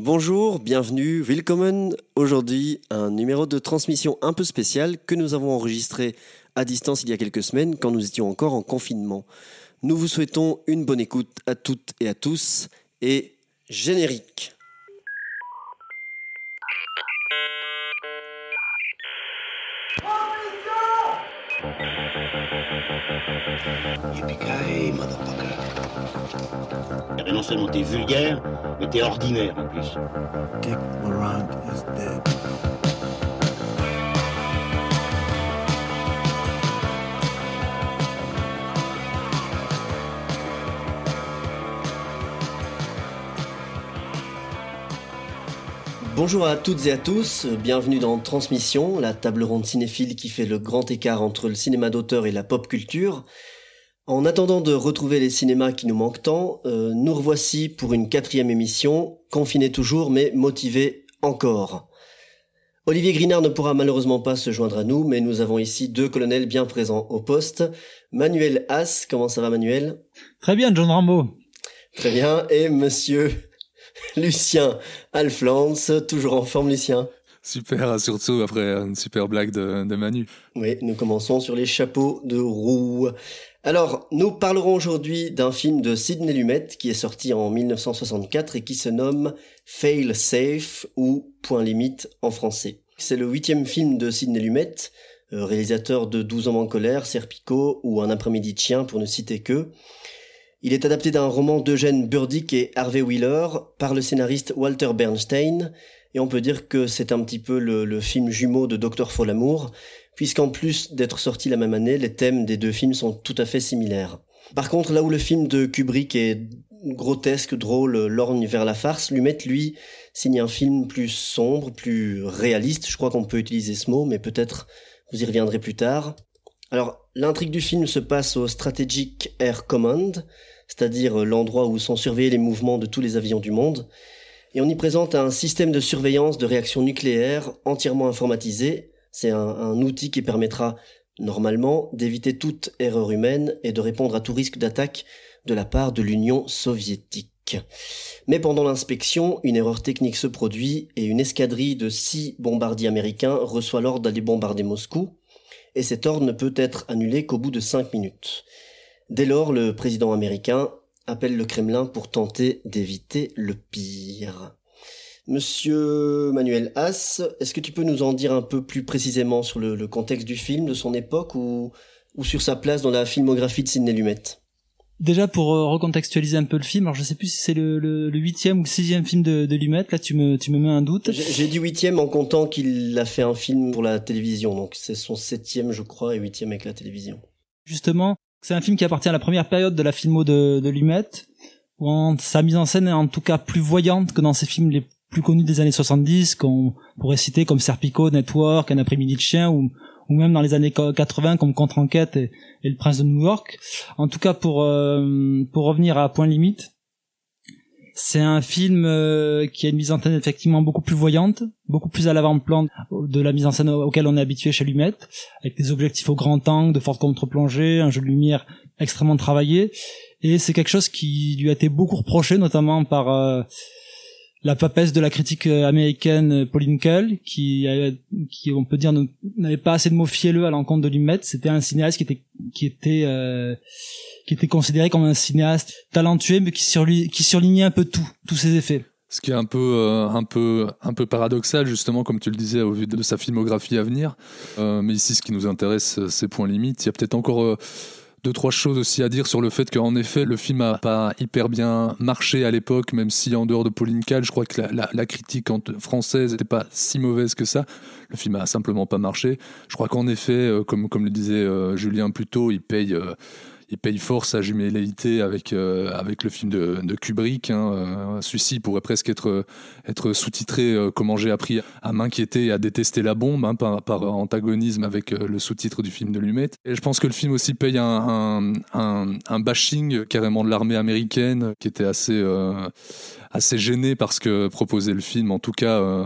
Bonjour, bienvenue, willkommen. Aujourd'hui, un numéro de transmission un peu spécial que nous avons enregistré à distance il y a quelques semaines quand nous étions encore en confinement. Nous vous souhaitons une bonne écoute à toutes et à tous et générique. Ben non seulement t'es vulgaire, mais t'es ordinaire en plus. Dick Laurent is dead. Bonjour à toutes et à tous, bienvenue dans Transmission, la table ronde cinéphile qui fait le grand écart entre le cinéma d'auteur et la pop culture. En attendant de retrouver les cinémas qui nous manquent tant, euh, nous revoici pour une quatrième émission, confinés toujours mais motivés encore. Olivier Grinard ne pourra malheureusement pas se joindre à nous, mais nous avons ici deux colonels bien présents au poste. Manuel Haas, comment ça va Manuel? Très bien, John Rambo. Très bien, et monsieur Lucien Alflans, toujours en forme Lucien? Super, surtout après une super blague de, de Manu. Oui, nous commençons sur les chapeaux de roue. Alors, nous parlerons aujourd'hui d'un film de Sidney Lumet qui est sorti en 1964 et qui se nomme Fail Safe ou Point Limite en français. C'est le huitième film de Sidney Lumet, euh, réalisateur de 12 hommes en colère, Serpico ou Un après-midi de chien pour ne citer que. Il est adapté d'un roman d'Eugène Burdick et Harvey Wheeler par le scénariste Walter Bernstein, et on peut dire que c'est un petit peu le, film jumeau de Docteur Folamour, puisqu'en plus d'être sorti la même année, les thèmes des deux films sont tout à fait similaires. Par contre, là où le film de Kubrick est grotesque, drôle, lorgne vers la farce, Lumet, lui, signe un film plus sombre, plus réaliste, je crois qu'on peut utiliser ce mot, mais peut-être vous y reviendrez plus tard. Alors, l'intrigue du film se passe au Strategic Air Command, c'est-à-dire l'endroit où sont surveillés les mouvements de tous les avions du monde, et on y présente un système de surveillance de réaction nucléaire entièrement informatisé. C'est un, outil qui permettra, normalement, d'éviter toute erreur humaine et de répondre à tout risque d'attaque de la part de l'Union soviétique. Mais pendant l'inspection, une erreur technique se produit et une escadrille de six bombardiers américains reçoit l'ordre d'aller bombarder Moscou, et cet ordre ne peut être annulé qu'au bout de cinq minutes. Dès lors, le président américain appelle le Kremlin pour tenter d'éviter le pire. Monsieur Manuel Haas, est-ce que tu peux nous en dire un peu plus précisément sur le, le contexte du film, de son époque ou, ou sur sa place dans la filmographie de Sidney Lumet? Déjà pour euh, recontextualiser un peu le film, alors je sais plus si c'est le, le, le huitième ou le sixième film de, de Lumet, là tu me, tu me mets un doute. J'ai j'ai dit huitième en comptant qu'il a fait un film pour la télévision, donc c'est son septième je crois et huitième avec la télévision. Justement, c'est un film qui appartient à la première période de la filmo de, de Lumet, où en- sa mise en scène est en tout cas plus voyante que dans ses films les plus connus des années 70, qu'on pourrait citer comme Serpico, Network, Un après-midi de chien, ou, même dans les années 80 comme Contre-enquête et, Le Prince de New York. En tout cas, pour, euh, pour revenir à Point Limite, c'est un film euh, qui a une mise en scène effectivement beaucoup plus voyante, beaucoup plus à l'avant-plan de la mise en scène auquel on est habitué chez Lumet, avec des objectifs au grand angle, de fortes contre-plongées, un jeu de lumière extrêmement travaillé. Et c'est quelque chose qui lui a été beaucoup reproché, notamment par euh, la papesse de la critique euh, américaine euh, Pauline Kael, qui, on peut dire n'avait pas assez de mots fielleux à l'encontre de Lumet. C'était un cinéaste qui était qui était euh, qui était considéré comme un cinéaste talentueux, mais qui, qui surlignait un peu tout, tous ses effets. Ce qui est un peu, euh, un peu, un peu paradoxal justement, comme tu le disais, au vu de sa filmographie à venir. Euh, mais ici, ce qui nous intéresse, c'est points limites. Il y a peut-être encore deux, trois choses aussi à dire sur le fait qu'en effet, le film a pas hyper bien marché à l'époque, même si en dehors de Pauline Kael, je crois que la, critique française n'était pas si mauvaise que ça. Le film a simplement pas marché. Je crois qu'en effet, euh, comme, comme le disait euh, Julien plus tôt, il paye. Euh, il paye fort sa jumélité avec avec avec le film de, de Kubrick. Hein. Euh, Celui-ci pourrait presque être être sous-titré euh, Comment j'ai appris à m'inquiéter et à détester la bombe hein, par, par antagonisme avec euh, le sous-titre du film de Lumet. Et je pense que le film aussi paye un un, un, un bashing carrément de l'armée américaine qui était assez euh, assez gêné par ce que proposait le film, en tout cas euh,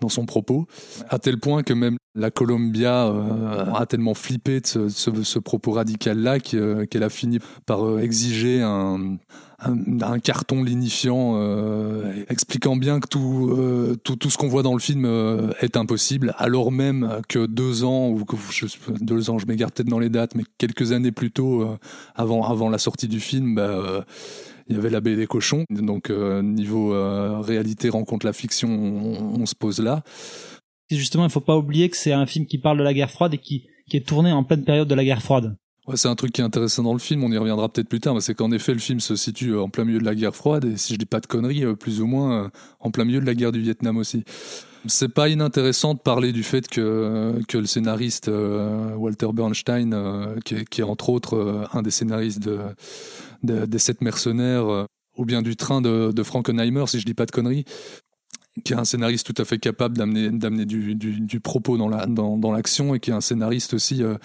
dans son propos, à tel point que même la Columbia euh, a tellement flippé de ce, ce- ce propos radical-là que- qu'elle a fini par euh, exiger un, un, un carton lignifiant euh, expliquant bien que tout, euh, tout, tout ce qu'on voit dans le film euh, est impossible, alors même que deux ans, ou que, je, deux ans, je m'égare peut-être dans les dates, mais quelques années plus tôt, euh, avant, avant la sortie du film, bah, euh, il y avait la baie des cochons. Donc, euh, niveau euh, réalité rencontre la fiction, on, on se pose là. Justement, il faut pas oublier que c'est un film qui parle de la guerre froide et qui, est tourné en pleine période de la guerre froide. C'est un truc qui est intéressant dans le film, on y reviendra peut-être plus tard, mais c'est qu'en effet le film se situe euh, en plein milieu de la guerre froide, et si je dis pas de conneries, euh, plus ou moins euh, en plein milieu de la guerre du Vietnam aussi. C'est pas inintéressant de parler du fait que, que le scénariste Walter Bernstein, qui, est, entre autres un des scénaristes de, de- des Sept Mercenaires, ou bien du train de, de Frankenheimer, si je dis pas de conneries, qui est un scénariste tout à fait capable d'amener d'amener du, du, du propos dans la dans, dans l'action et qui est un scénariste aussi euh,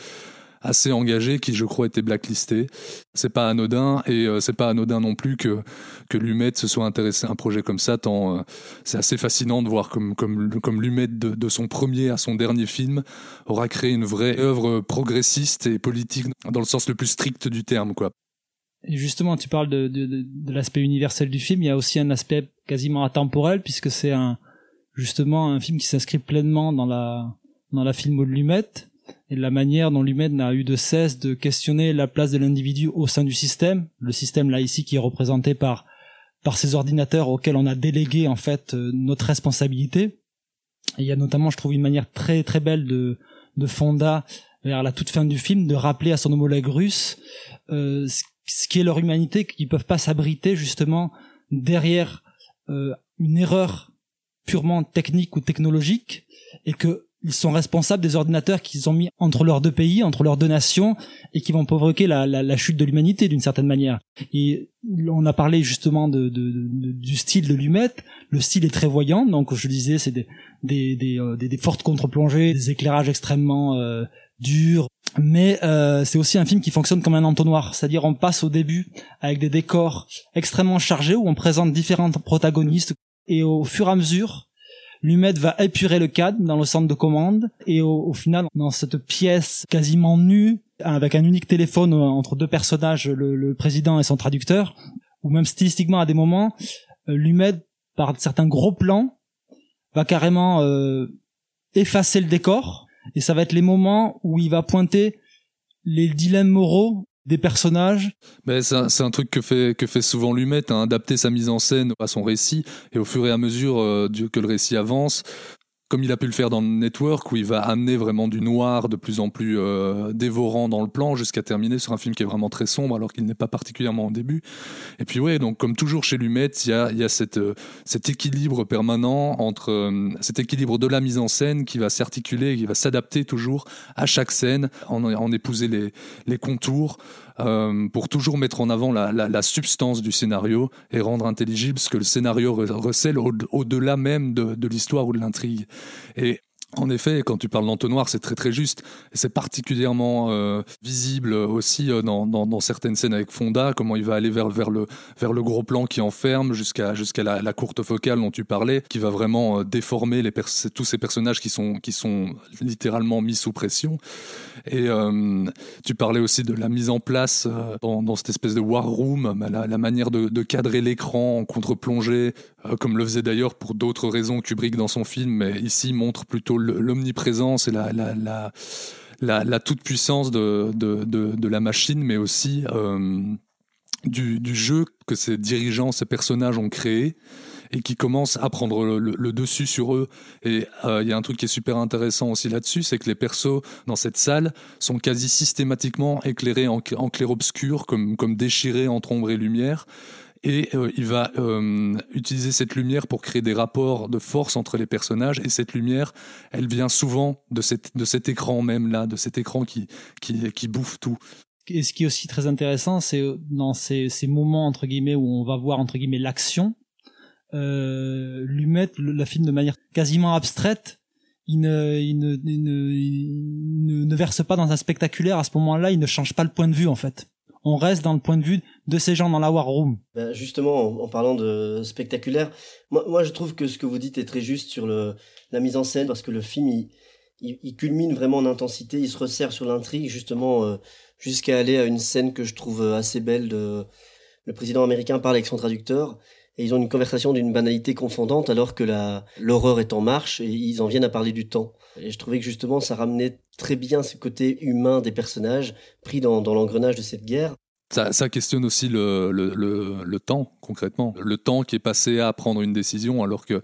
assez engagé qui je crois était blacklisté c'est pas anodin et euh, c'est pas anodin non plus que que Lumet se soit intéressé à un projet comme ça tant euh, c'est assez fascinant de voir comme comme comme Lumet de, son premier à son dernier film aura créé une vraie œuvre progressiste et politique dans le sens le plus strict du terme quoi Et justement, tu parles de, de, de l'aspect universel du film. Il y a aussi un aspect quasiment atemporel puisque c'est un justement un film qui s'inscrit pleinement dans la dans la filmo de Lumet et la manière dont Lumet n'a eu de cesse de questionner la place de l'individu au sein du système. Le système là ici qui est représenté par par ces ordinateurs auxquels on a délégué en fait euh, notre responsabilité. Il y a notamment, je trouve, une manière très très belle de de Fonda vers la toute fin du film de rappeler à son homologue russe euh, ce qui est leur humanité, qu'ils peuvent pas s'abriter justement derrière une erreur purement technique ou technologique, et que ils sont responsables des ordinateurs qu'ils ont mis entre leurs deux pays, entre leurs deux nations, et qui vont provoquer la, la, la chute de l'humanité d'une certaine manière. Et on a parlé justement de, de- de- du style de Lumet. Le style est très voyant, donc je disais c'est des, des, des, euh, des- des fortes contre-plongées, des éclairages extrêmement euh, durs, mais euh, c'est aussi un film qui fonctionne comme un entonnoir, c'est-à-dire on passe au début avec des décors extrêmement chargés où on présente différents protagonistes et au fur et à mesure, Lumet va épurer le cadre dans le centre de commande et au, au final, dans cette pièce quasiment nue, avec un unique téléphone euh, entre deux personnages, le, le président et son traducteur, ou même stylistiquement à des moments, euh, Lumet, par certains gros plans, va carrément euh, effacer le décor et ça va être les moments où il va pointer les dilemmes moraux des personnages. Mais c'est un, truc que fait, que fait souvent Lumet, hein, adapter sa mise en scène à son récit, et au fur et à mesure euh, que le récit avance, comme il a pu le faire dans le Network, où il va amener vraiment du noir de plus en plus euh, dévorant dans le plan, jusqu'à terminer sur un film qui est vraiment très sombre, alors qu'il n'est pas particulièrement au début. Et puis ouais, donc comme toujours chez Lumet, il y a, y a cette, euh, cet équilibre permanent entre euh, cet équilibre de la mise en scène qui va s'articuler, qui va s'adapter toujours à chaque scène, en, en épouser les, les contours, euh, pour toujours mettre en avant la, la, la substance du scénario et rendre intelligible ce que le scénario re- recèle au- au-delà même de, de l'histoire ou de l'intrigue. Et en effet, quand tu parles d'entonnoir, c'est très très juste. C'est particulièrement euh, visible aussi euh, dans, certaines scènes avec Fonda, comment il va aller vers, vers, le, vers le gros plan qui enferme jusqu'à jusqu'à la, courte focale dont tu parlais, qui va vraiment euh, déformer tous ces personnages qui sont, qui sont littéralement mis sous pression. Et tu parlais aussi de la mise en place dans, cette espèce de war room, bah, la, manière de, de cadrer l'écran en contre-plongée, comme le faisait d'ailleurs pour d'autres raisons Kubrick dans son film, mais ici montre plutôt le- l'omniprésence et la, la, la, toute-puissance de, de, de, la machine, mais aussi euh, du, du jeu que ces dirigeants, ces personnages ont créé et qui commencent à prendre le dessus sur eux. Et euh, il y a un truc qui est super intéressant aussi là-dessus, c'est que les persos dans cette salle sont quasi systématiquement éclairés en, en clair-obscur, comme, comme déchirés entre ombre et lumière. Et euh, il va euh, utiliser cette lumière pour créer des rapports de force entre les personnages. Et cette lumière, elle vient souvent de, cette, de cet écran même là, de cet écran qui, qui, qui bouffe tout. Et ce qui est aussi très intéressant, c'est euh, dans ces, ces moments entre guillemets où on va voir entre guillemets l'action, euh, lui mettre le, la film de manière quasiment abstraite. Il ne, il ne, il ne, il ne, ne verse pas dans un spectaculaire à ce moment-là. Il ne change pas le point de vue en fait. On reste dans le point de vue de ces gens dans la war room. Ben, justement, en, parlant de spectaculaire, moi, je trouve que ce que vous dites est très juste sur le, la mise en scène, parce que le film, il, il, culmine vraiment en intensité, il se resserre sur l'intrigue, justement, euh, jusqu'à aller à une scène que je trouve assez belle de... Le président américain parle avec son traducteur, et ils ont une conversation d'une banalité confondante alors que l'horreur est en marche et ils en viennent à parler du temps. Et je trouvais que justement ça ramenait très bien ce côté humain des personnages pris dans, l'engrenage de cette guerre. Ça, questionne aussi le, le, le, temps, concrètement. Le temps qui est passé à prendre une décision alors que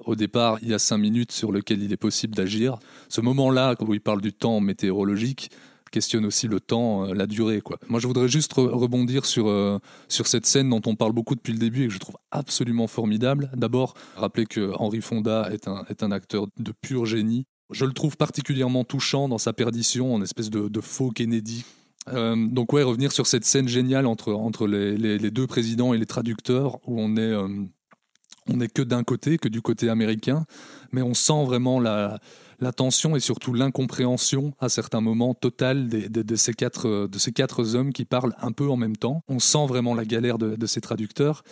au départ, il y a cinq minutes sur lequel il est possible d'agir. Ce moment-là, où il parle du temps météorologique, questionne aussi le temps, euh, la durée. Moi, je voudrais juste re- rebondir sur, euh, sur cette scène dont on parle beaucoup depuis le début et que je trouve absolument formidable. D'abord, rappeler que Henri Fonda est un, est un acteur de pur génie. Je le trouve particulièrement touchant dans sa perdition, en espèce de, faux Kennedy. Euh, donc ouais, revenir sur cette scène géniale entre, entre les, deux présidents et les traducteurs, où on est, euh, on que d'un côté, que du côté américain, mais on sent vraiment la, la tension et surtout l'incompréhension à certains moments totale des- des- de, ces quatre, de ces quatre hommes qui parlent un peu en même temps. On sent vraiment la galère de, ces traducteurs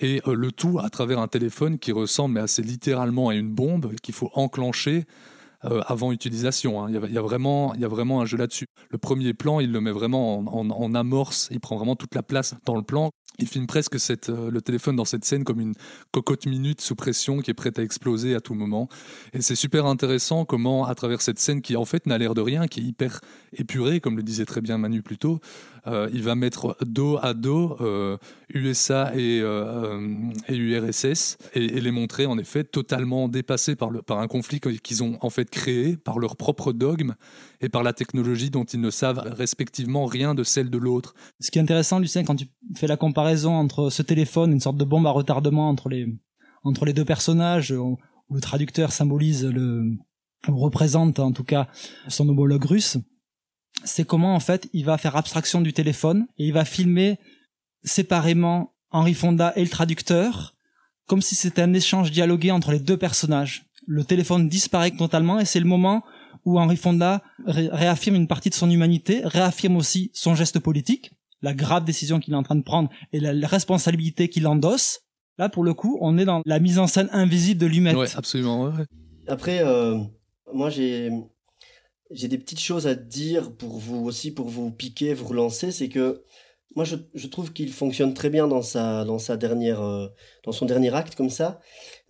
et euh, le tout à travers un téléphone qui ressemble mais assez littéralement à une bombe qu'il faut enclencher avant utilisation. hein. Il, y a, vraiment, il y a vraiment un jeu là-dessus. Le premier plan, il le met vraiment en, en- en amorce, il prend vraiment toute la place dans le plan. Il filme presque euh, le téléphone dans cette scène comme une cocotte minute sous pression qui est prête à exploser à tout moment. Et c'est super intéressant comment, à travers cette scène qui en fait n'a l'air de rien, qui est hyper épurée, comme le disait très bien Manu plus tôt, euh, il va mettre dos à dos USA et, euh, et URSS et, les montrer en effet totalement dépassés par, par un conflit qu'ils ont en fait créé par leur propre dogme et par la technologie dont ils ne savent respectivement rien de celle de l'autre. Ce qui est intéressant, Lucien, quand tu fais la comparaison entre ce téléphone, une sorte de bombe à retardement entre les, entre les deux personnages, où le traducteur symbolise le, ou représente en tout cas son homologue russe, c'est comment en fait il va faire abstraction du téléphone et il va filmer séparément Henri Fonda et le traducteur, comme si c'était un échange dialogué entre les deux personnages. Le téléphone disparaît totalement et c'est le moment où Henri Fonda ré- réaffirme une partie de son humanité, réaffirme aussi son geste politique, la grave décision qu'il est en train de prendre et la, la responsabilité qu'il endosse. Là, pour le coup, on est dans la mise en scène invisible de Lumet. Ouais, absolument. ouais, ouais. Après, euh, moi j'ai j'ai des petites choses à dire pour vous aussi, pour vous piquer, vous relancer. C'est que moi je, je trouve qu'il fonctionne très bien dans sa dans sa dernière euh, dans son dernier acte comme ça,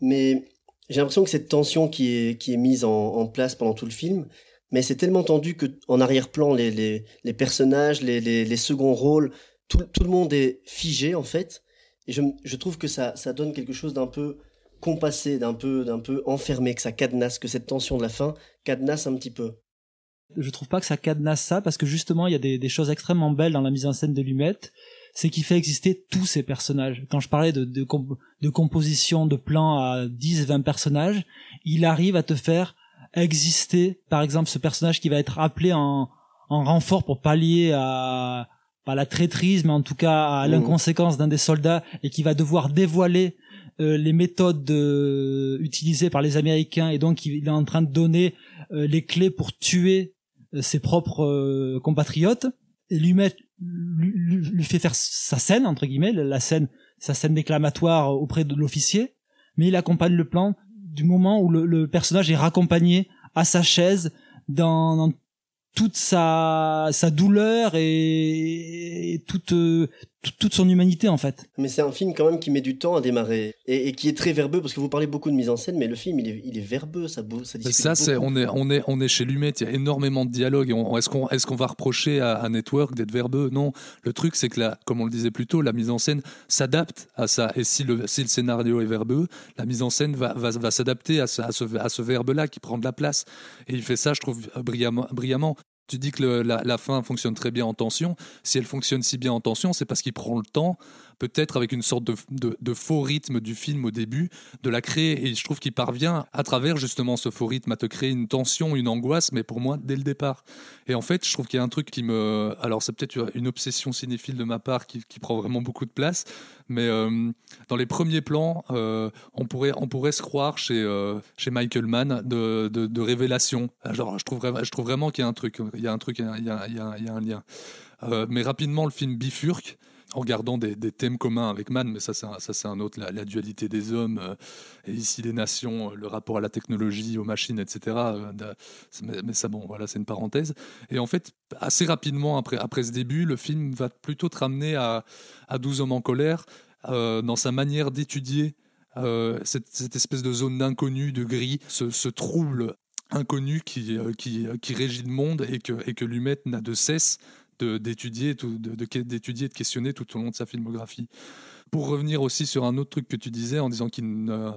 mais j'ai l'impression que cette tension qui est qui est mise en, place pendant tout le film, mais c'est tellement tendu que en arrière-plan les, les les personnages, les les, les seconds rôles, tout tout le monde est figé en fait. Et je, je trouve que ça, ça donne quelque chose d'un peu compassé, d'un peu, d'un peu enfermé, que ça cadenasse, que cette tension de la fin cadenasse un petit peu. je trouve pas que ça cadenasse ça parce que justement il y a des, des choses extrêmement belles dans la mise en scène de Lumet c'est qu'il fait exister tous ces personnages quand je parlais de, de, comp- de composition de plans à 10 20 personnages il arrive à te faire exister par exemple ce personnage qui va être appelé en, en renfort pour pallier à pas la traîtrise mais en tout cas à Mhm. l'inconséquence d'un des soldats et qui va devoir dévoiler euh, les méthodes euh, utilisées par les Américains et donc il est en train de donner euh, les clés pour tuer euh, ses propres euh, compatriotes et lui met lui, lui- fait faire sa scène entre guillemets la scène sa scène déclamatoire auprès de l'officier mais il accompagne le plan du moment où le, le personnage est raccompagné à sa chaise dans, dans toute sa sa douleur et, et toute, euh, toute toute son humanité en fait Mais c'est un film quand même qui met du temps à démarrer et, et qui est très verbeux parce que vous parlez beaucoup de mise en scène, mais le film il est, il est verbeux, ça, bou- ça ça, c'est, on est, on est, on est chez Lumet. Il y a énormément de dialogue. Est-ce qu'on, est-ce qu'on va reprocher à, à Network d'être verbeux? Non. Le truc, c'est que là, comme on le disait plus tôt, la mise en scène s'adapte à ça. Et si le, si le scénario est verbeux, la mise en scène va, va, va s'adapter à ce, à ce, à ce verbe-là qui prend de la place. Et il fait ça, je trouve, brillamment. brillamment. Tu dis que la, la fin fonctionne très bien en tension. Si elle fonctionne si bien en tension, c'est parce qu'il prend le temps, peut-être avec une sorte de, faux rythme du film au début, de la créer. Et je trouve qu'il parvient, à travers justement ce faux rythme, à te créer une tension, une angoisse, mais pour moi, dès le départ. Et en fait, je trouve qu'il y a un truc qui me. Alors, c'est peut-être une obsession cinéphile de ma part qui, prend vraiment beaucoup de place, mais euh, dans les premiers plans, euh, on, pourrait, on pourrait se croire chez, euh, Michael Mann de, révélation. Genre, je trouve, vraiment- qu'il y a un truc, il y a un truc, il il y a- un lien. Mais rapidement, le film bifurque en gardant des, thèmes communs avec Mann, mais ça c'est un, autre, la, dualité des hommes, euh, et ici les nations, euh, le rapport à la technologie, aux machines, etc. euh, mais, ça, bon, voilà, c'est une parenthèse. Et en fait, assez rapidement après, après ce début, le film va plutôt te ramener à, à 12 hommes en colère, dans sa manière d'étudier cette, espèce de zone d'inconnu, de gris, ce, trouble inconnu qui, qui, qui régit le monde et que, et que Lumet n'a de cesse d'étudier, tout- de, de, d'étudier et de questionner tout au long de sa filmographie. Pour revenir aussi sur un autre truc que tu disais en disant qu'il ne,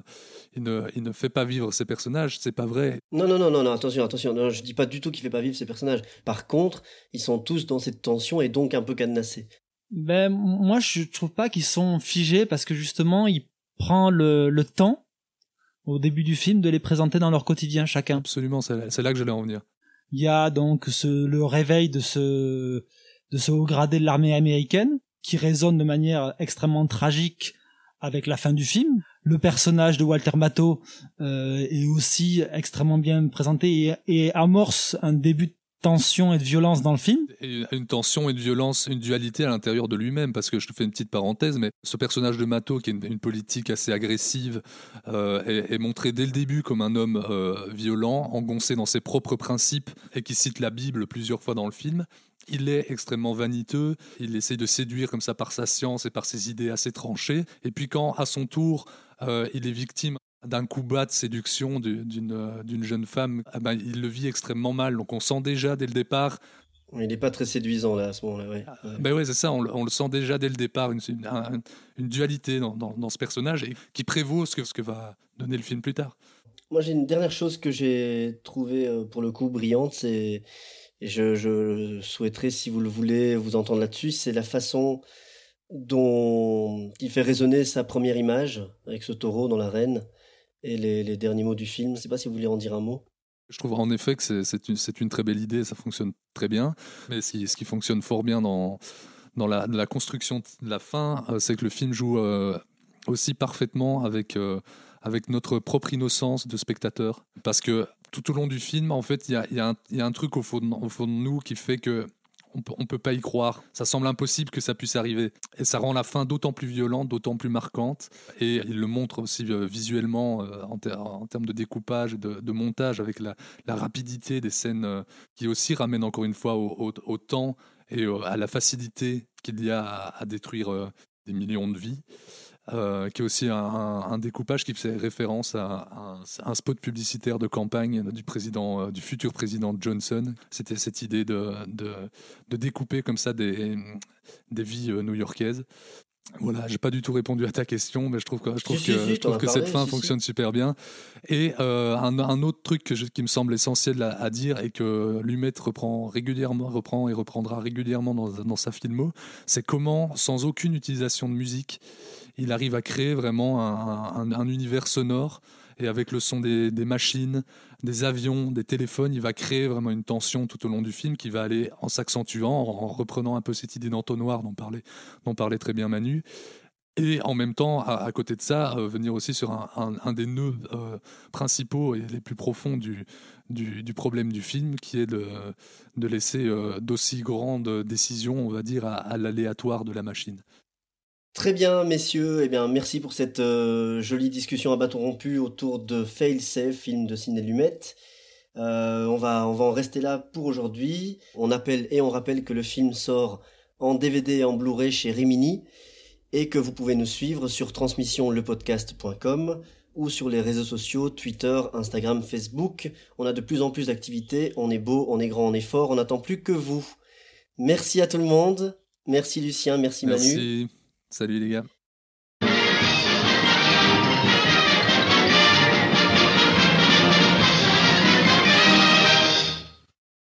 il ne, il ne fait pas vivre ses personnages, c'est pas vrai. Non, non, non, non, non, attention, attention. Non, je dis pas du tout qu'il fait pas vivre ses personnages. Par contre, ils sont tous dans cette tension et donc un peu cadenassés. Ben, moi, je trouve pas qu'ils sont figés parce que justement, il prend le, le temps au début du film de les présenter dans leur quotidien chacun. Absolument, c'est là, c'est là que j'allais en venir. Il y a donc ce, le réveil de ce, de ce haut gradé de l'armée américaine qui résonne de manière extrêmement tragique avec la fin du film. Le personnage de Walter Matthau euh, est aussi extrêmement bien présenté et, et amorce un début tension et de violence dans le film. Une tension et une violence, une dualité à l'intérieur de lui-même, parce que je te fais une petite parenthèse, mais ce personnage de Mato, qui est une, politique assez agressive, euh, est, est montré dès le début comme un homme euh, violent, engoncé dans ses propres principes, et qui cite la Bible plusieurs fois dans le film. Il est extrêmement vaniteux, il essaye de séduire comme ça par sa science et par ses idées assez tranchées, et puis quand, à son tour, euh, il est victime d'un coup bas de séduction d'une euh, d'une jeune femme, ah ben, il le vit extrêmement mal. Donc on sent déjà dès le départ Il n'est pas très séduisant là à ce moment-là, ouais. Ah, Ouais. ben ouais, c'est ça, on, le- on le sent déjà dès le départ, une, une, un- une dualité dans, dans- dans ce personnage et qui prévaut ce que, ce que va donner le film plus tard. Moi, j'ai une dernière chose que j'ai trouvée euh, pour le coup brillante, et je, je souhaiterais, si vous le voulez, vous entendre là-dessus, c'est la façon dont il fait résonner sa première image avec ce taureau dans l'arène et les, derniers mots du film. Je sais pas si vous voulez en dire un mot. Je trouve en effet que c'est- une, très belle idée, ça fonctionne très bien, mais ce qui, fonctionne fort bien dans, la, construction de la fin, euh, c'est que le film joue euh, aussi parfaitement avec, euh, avec notre propre innocence de spectateur. Parce que tout au long du film, en fait, il y a, un- truc au fond de nous qui fait que on peut, peut pas y croire. Ça semble impossible que ça puisse arriver. Et ça rend la fin d'autant plus violente, d'autant plus marquante. Et il le montre aussi euh, visuellement euh, en, ter- en termes de découpage et de, montage avec la, rapidité des scènes euh, qui aussi ramènent encore une fois au, temps et à la facilité qu'il y a à, détruire des millions de vies. Euh, qui est aussi un, découpage qui fait référence à, un, spot publicitaire de campagne du président, euh, du futur président Johnson. C'était cette idée de, de, de découper comme ça des, des vies euh, new-yorkaises. Voilà, j'ai pas du tout répondu à ta question, mais je trouve que, je trouve Si, si, que, si, je t'en trouve as que parlé, cette fin fonctionne super bien. Et euh, un, un autre truc que je- qui me semble essentiel à, à dire et que Lumet reprend régulièrement, reprend et reprendra régulièrement dans, dans sa filmo, c'est comment, sans aucune utilisation de musique, il arrive à créer vraiment un, un- un univers sonore. Et avec le son des, machines, des avions, des téléphones, il va créer vraiment une tension tout au long du film qui va aller en s'accentuant, en, en reprenant un peu cette idée d'entonnoir dont parlait, dont parlait très bien Manu. Et en même temps, à, côté de ça, euh, venir aussi sur un, des nœuds euh, principaux et les plus profonds du, du, problème du film, qui est de, de laisser euh, d'aussi grandes décisions, on va dire, à l'aléatoire de la machine. Très bien, messieurs. Eh bien, merci pour cette euh, jolie discussion à bâton rompu autour de Fail Safe, film de Ciné Lumet. Euh, on va, on va en rester là pour aujourd'hui. On appelle et on rappelle que le film sort en DVD et en Blu-ray chez Rimini et que vous pouvez nous suivre sur transmissionlepodcast.com ou sur les réseaux sociaux Twitter, Instagram, Facebook. On a de plus en plus d'activités. On est beau, on est grand, on est fort. On n'attend plus que vous. Merci à tout le monde. Merci Lucien, merci Manu. Salut les gars.